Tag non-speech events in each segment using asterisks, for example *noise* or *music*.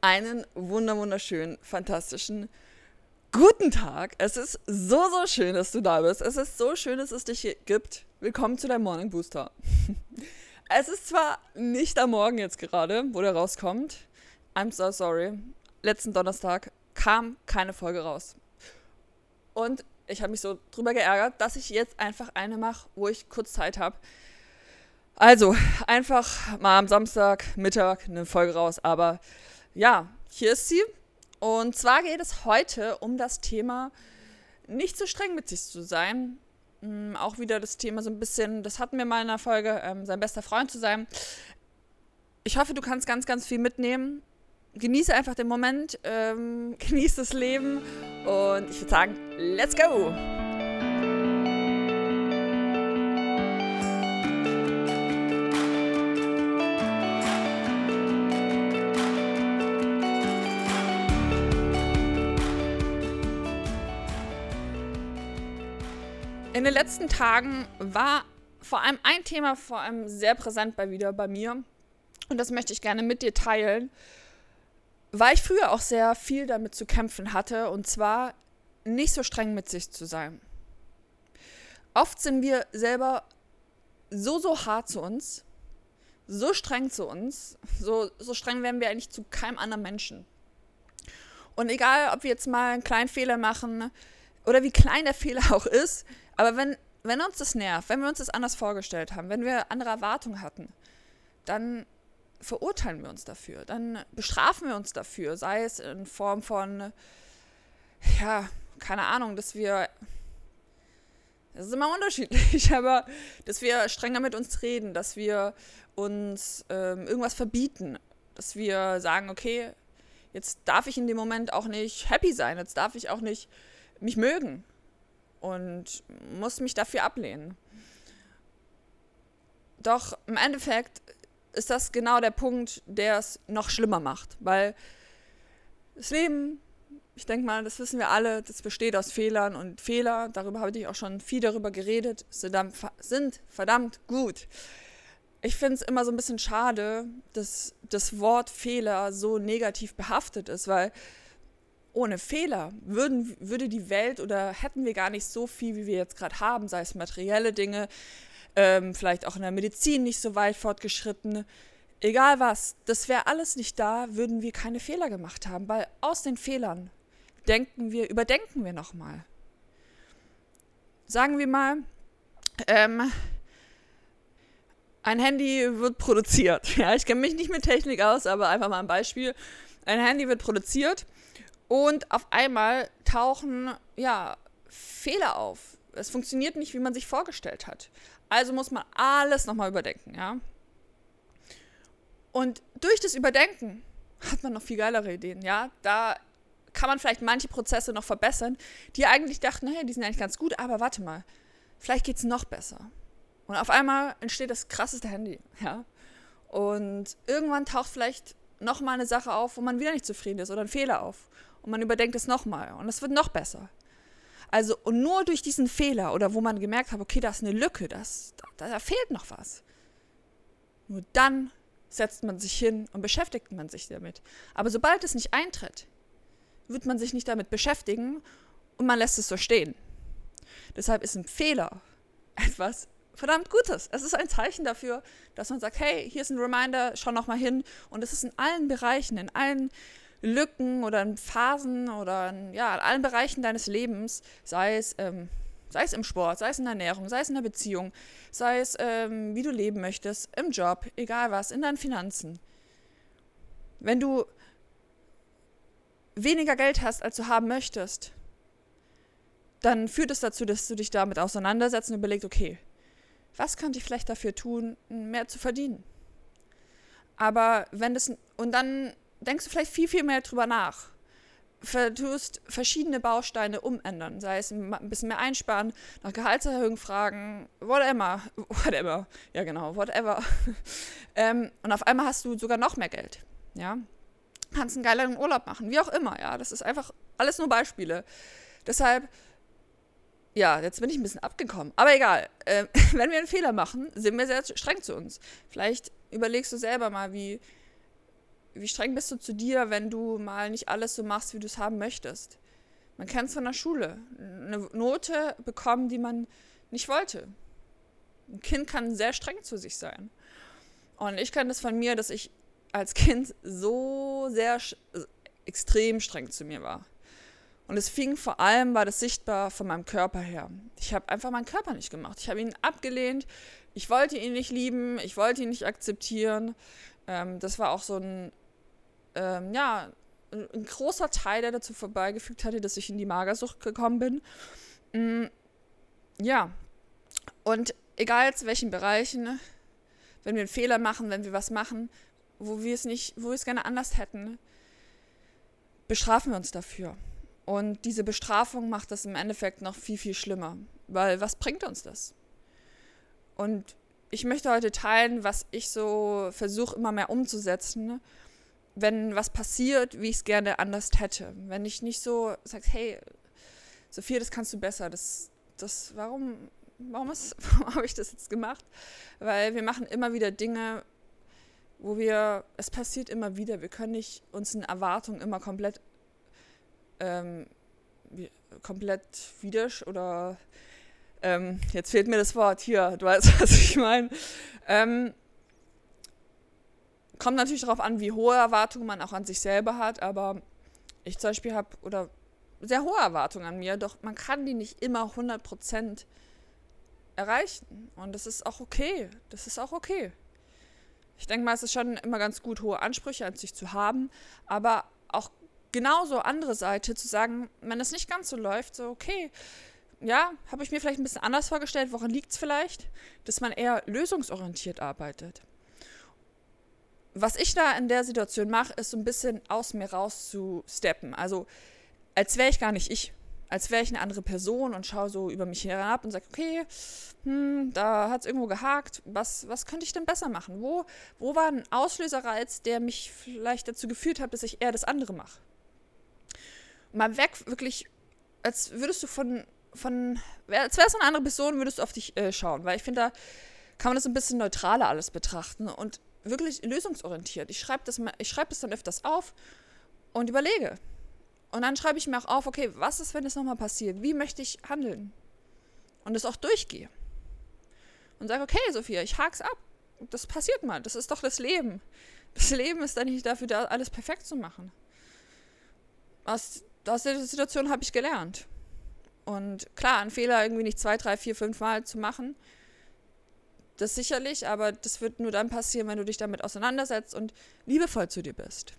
einen wunder wunderschönen, fantastischen guten Tag. Es ist so, so schön, dass du da bist. Es ist so schön, dass es dich hier gibt. Willkommen zu deinem Morning Booster. *laughs* es ist zwar nicht am Morgen jetzt gerade, wo der rauskommt. I'm so sorry. Letzten Donnerstag kam keine Folge raus. Und ich habe mich so drüber geärgert, dass ich jetzt einfach eine mache, wo ich kurz Zeit habe. Also, einfach mal am Samstag, Mittag eine Folge raus. Aber ja, hier ist sie. Und zwar geht es heute um das Thema, nicht so streng mit sich zu sein. Ähm, auch wieder das Thema so ein bisschen, das hatten wir mal in einer Folge, ähm, sein bester Freund zu sein. Ich hoffe, du kannst ganz, ganz viel mitnehmen. Genieße einfach den Moment, ähm, *laughs* genieße das Leben und ich würde sagen, let's go! In den letzten Tagen war vor allem ein Thema vor allem sehr präsent bei wieder bei mir. Und das möchte ich gerne mit dir teilen, weil ich früher auch sehr viel damit zu kämpfen hatte. Und zwar nicht so streng mit sich zu sein. Oft sind wir selber so, so hart zu uns, so streng zu uns, so, so streng werden wir eigentlich zu keinem anderen Menschen. Und egal, ob wir jetzt mal einen kleinen Fehler machen oder wie klein der Fehler *laughs* auch ist, aber wenn, wenn uns das nervt, wenn wir uns das anders vorgestellt haben, wenn wir andere Erwartungen hatten, dann verurteilen wir uns dafür, dann bestrafen wir uns dafür, sei es in Form von, ja, keine Ahnung, dass wir, das ist immer unterschiedlich, *laughs* aber dass wir strenger mit uns reden, dass wir uns ähm, irgendwas verbieten, dass wir sagen, okay, jetzt darf ich in dem Moment auch nicht happy sein, jetzt darf ich auch nicht mich mögen, und muss mich dafür ablehnen. Doch im Endeffekt ist das genau der Punkt, der es noch schlimmer macht, weil das Leben, ich denke mal, das wissen wir alle, das besteht aus Fehlern und Fehler, darüber habe ich auch schon viel darüber geredet, sind verdammt gut. Ich finde es immer so ein bisschen schade, dass das Wort Fehler so negativ behaftet ist, weil ohne Fehler würden, würde die Welt oder hätten wir gar nicht so viel, wie wir jetzt gerade haben, sei es materielle Dinge, ähm, vielleicht auch in der Medizin nicht so weit fortgeschritten. Egal was, das wäre alles nicht da, würden wir keine Fehler gemacht haben, weil aus den Fehlern denken wir, überdenken wir nochmal. Sagen wir mal, ähm, ein Handy wird produziert. *laughs* Ja, ich kenne mich nicht mit Technik aus, aber einfach mal ein Beispiel. Ein Handy wird produziert und auf einmal tauchen ja Fehler auf. Es funktioniert nicht, wie man sich vorgestellt hat. Also muss man alles nochmal überdenken, ja. Und durch das Überdenken hat man noch viel geilere Ideen, ja. Da kann man vielleicht manche Prozesse noch verbessern, die eigentlich dachten, hey, die sind eigentlich ganz gut, aber warte mal, vielleicht geht es noch besser. Und auf einmal entsteht das krasseste Handy, ja. Und irgendwann taucht vielleicht nochmal eine Sache auf, wo man wieder nicht zufrieden ist oder ein Fehler auf und man überdenkt es nochmal und es wird noch besser. Also, und nur durch diesen Fehler oder wo man gemerkt hat, okay, da ist eine Lücke, das, da, da fehlt noch was. Nur dann setzt man sich hin und beschäftigt man sich damit. Aber sobald es nicht eintritt, wird man sich nicht damit beschäftigen und man lässt es so stehen. Deshalb ist ein Fehler *laughs* etwas verdammt Gutes. Es ist ein Zeichen dafür, dass man sagt, hey, hier ist ein Reminder, schau noch mal hin. Und es ist in allen Bereichen, in allen Lücken oder in Phasen oder in, ja, in allen Bereichen deines Lebens, sei es, ähm, sei es im Sport, sei es in der Ernährung, sei es in der Beziehung, sei es, ähm, wie du leben möchtest, im Job, egal was, in deinen Finanzen. Wenn du weniger Geld hast, als du haben möchtest, dann führt es dazu, dass du dich damit auseinandersetzt und überlegst, okay, was könnte ich vielleicht dafür tun, mehr zu verdienen? Aber wenn das, und dann denkst du vielleicht viel, viel mehr drüber nach. Tust verschiedene Bausteine umändern, sei es ein bisschen mehr einsparen, nach Gehaltserhöhung fragen, whatever, *laughs* whatever, ja genau, whatever. *laughs* ähm, und auf einmal hast du sogar noch mehr Geld, ja. Kannst einen geileren Urlaub machen, wie auch immer, ja. Das ist einfach alles nur Beispiele. Deshalb, ja, jetzt bin ich ein bisschen abgekommen. Aber egal, äh, *laughs* wenn wir einen Fehler machen, sind wir sehr streng zu uns. Vielleicht überlegst du selber mal, wie, wie streng bist du zu dir, wenn du mal nicht alles so machst, wie du es haben möchtest? Man kennt es von der Schule. Eine Note bekommen, die man nicht wollte. Ein Kind kann sehr streng zu sich sein. Und ich kenne das von mir, dass ich als Kind so sehr extrem streng zu mir war. Und es fing vor allem, war das sichtbar von meinem Körper her. Ich habe einfach meinen Körper nicht gemacht. Ich habe ihn abgelehnt. Ich wollte ihn nicht lieben. Ich wollte ihn nicht akzeptieren. Ähm, das war auch so ein, ähm, ja, ein, großer Teil, der dazu vorbeigefügt hatte, dass ich in die Magersucht gekommen bin. Mhm, ja. Und egal zu welchen Bereichen, wenn wir einen Fehler machen, wenn wir was machen, wo wir es nicht, wo wir es gerne anders hätten, bestrafen wir uns dafür. Und diese Bestrafung macht das im Endeffekt noch viel, viel schlimmer. Weil was bringt uns das? Und ich möchte heute teilen, was ich so versuche immer mehr umzusetzen, wenn was passiert, wie ich es gerne anders hätte. Wenn ich nicht so sage, hey, Sophia, das kannst du besser. Das, das, warum, warum, *laughs* warum habe ich das jetzt gemacht? Weil wir machen immer wieder Dinge, wo wir, es passiert immer wieder. Wir können nicht uns in Erwartungen immer komplett ähm, komplett widersch oder ähm, jetzt fehlt mir das Wort hier, du weißt, *laughs* was ich meine. Ähm, kommt natürlich darauf an, wie hohe Erwartungen man auch an sich selber hat, aber ich zum Beispiel habe oder sehr hohe Erwartungen an mir, doch man kann die nicht immer 100% erreichen. Und das ist auch okay. Das ist auch okay. Ich denke mal, es ist schon immer ganz gut, hohe Ansprüche an sich zu haben, aber auch genauso andere Seite zu sagen, wenn es nicht ganz so läuft, so okay, ja, habe ich mir vielleicht ein bisschen anders vorgestellt, woran liegt es vielleicht, dass man eher lösungsorientiert arbeitet. Was ich da in der Situation mache, ist so ein bisschen aus mir raus zu steppen. Also als wäre ich gar nicht ich, als wäre ich eine andere Person und schaue so über mich herab und sage, okay, hm, da hat es irgendwo gehakt, was, was könnte ich denn besser machen? Wo, wo war ein Auslöserreiz, der mich vielleicht dazu geführt hat, dass ich eher das andere mache? mal weg, wirklich, als würdest du von, von als wäre es eine andere Person, würdest du auf dich äh, schauen. Weil ich finde, da kann man das ein bisschen neutraler alles betrachten und wirklich lösungsorientiert. Ich schreibe das, schreib das dann öfters auf und überlege. Und dann schreibe ich mir auch auf, okay, was ist, wenn das nochmal passiert? Wie möchte ich handeln? Und das auch durchgehe. Und sage, okay, Sophia, ich hak's ab. Das passiert mal. Das ist doch das Leben. Das Leben ist dann nicht dafür da, alles perfekt zu machen. Aus aus der Situation habe ich gelernt. Und klar, einen Fehler irgendwie nicht zwei, drei, vier, fünf Mal zu machen, das sicherlich, aber das wird nur dann passieren, wenn du dich damit auseinandersetzt und liebevoll zu dir bist.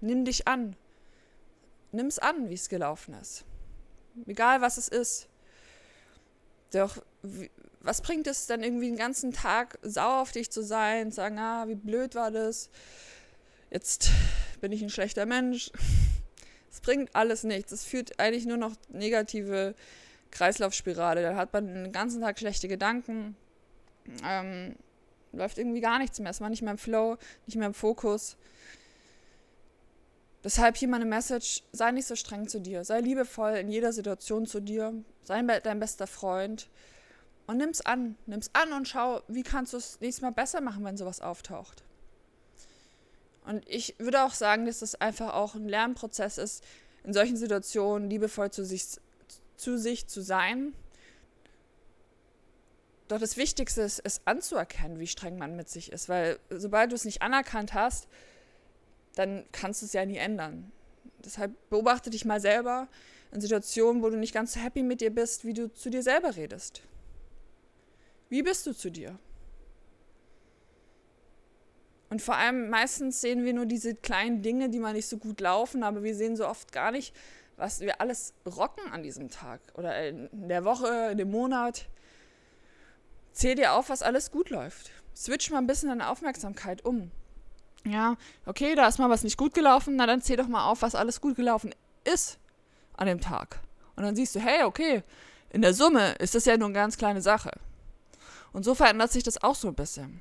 Nimm dich an. Nimm es an, wie es gelaufen ist. Egal, was es ist. Doch, was bringt es dann irgendwie den ganzen Tag sauer auf dich zu sein, sagen, ah, wie blöd war das? Jetzt bin ich ein schlechter Mensch. Es bringt alles nichts. Es führt eigentlich nur noch negative Kreislaufspirale. Da hat man den ganzen Tag schlechte Gedanken. Ähm, läuft irgendwie gar nichts mehr. Es war nicht mehr im Flow, nicht mehr im Fokus. Deshalb hier meine Message: sei nicht so streng zu dir. Sei liebevoll in jeder Situation zu dir. Sei dein bester Freund. Und nimm's an. Nimm's an und schau, wie kannst du es nächstes Mal besser machen, wenn sowas auftaucht. Und ich würde auch sagen, dass das einfach auch ein Lernprozess ist, in solchen Situationen liebevoll zu sich zu, sich zu sein. Doch das Wichtigste ist, es anzuerkennen, wie streng man mit sich ist. Weil sobald du es nicht anerkannt hast, dann kannst du es ja nie ändern. Deshalb beobachte dich mal selber in Situationen, wo du nicht ganz so happy mit dir bist, wie du zu dir selber redest. Wie bist du zu dir? Und vor allem meistens sehen wir nur diese kleinen Dinge, die mal nicht so gut laufen, aber wir sehen so oft gar nicht, was wir alles rocken an diesem Tag oder in der Woche, in dem Monat. Zähl dir auf, was alles gut läuft. Switch mal ein bisschen deine Aufmerksamkeit um. Ja, okay, da ist mal was nicht gut gelaufen, na dann zähl doch mal auf, was alles gut gelaufen ist an dem Tag. Und dann siehst du, hey, okay, in der Summe ist das ja nur eine ganz kleine Sache. Und so verändert sich das auch so ein bisschen.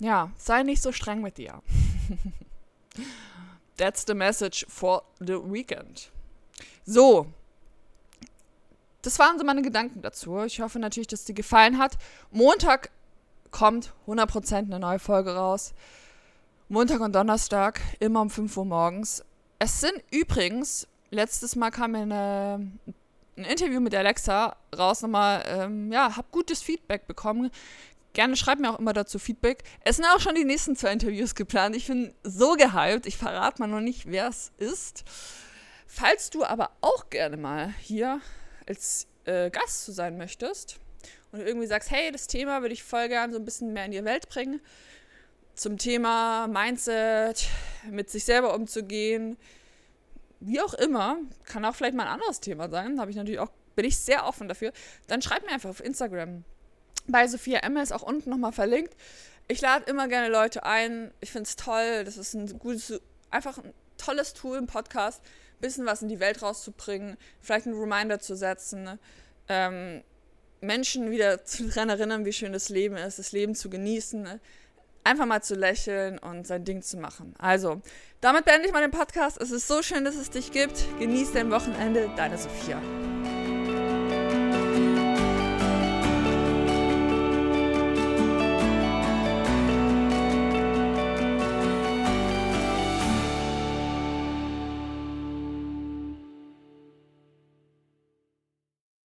Ja, sei nicht so streng mit dir. *laughs* That's the message for the weekend. So. Das waren so meine Gedanken dazu. Ich hoffe natürlich, dass dir gefallen hat. Montag kommt 100% eine neue Folge raus. Montag und Donnerstag, immer um 5 Uhr morgens. Es sind übrigens, letztes Mal kam mir ein Interview mit Alexa raus, nochmal, ähm, ja, hab gutes Feedback bekommen. Gerne schreibt mir auch immer dazu Feedback. Es sind auch schon die nächsten zwei Interviews geplant. Ich bin so gehypt. Ich verrate mal noch nicht, wer es ist. Falls du aber auch gerne mal hier als äh, Gast zu sein möchtest und irgendwie sagst, hey, das Thema würde ich voll gern so ein bisschen mehr in die Welt bringen, zum Thema Mindset, mit sich selber umzugehen, wie auch immer, kann auch vielleicht mal ein anderes Thema sein, habe ich natürlich auch, bin ich sehr offen dafür, dann schreib mir einfach auf Instagram. Bei Sophia Emme ist auch unten nochmal verlinkt. Ich lade immer gerne Leute ein. Ich finde es toll. Das ist ein gutes, einfach ein tolles Tool im Podcast, bisschen was in die Welt rauszubringen, vielleicht einen Reminder zu setzen, ähm, Menschen wieder *laughs* daran erinnern, wie schön das Leben ist, das Leben zu genießen einfach mal zu lächeln und sein Ding zu machen. Also, damit beende ich mal den Podcast. Es ist so schön, dass es dich gibt. Genieß dein Wochenende. Deine Sophia.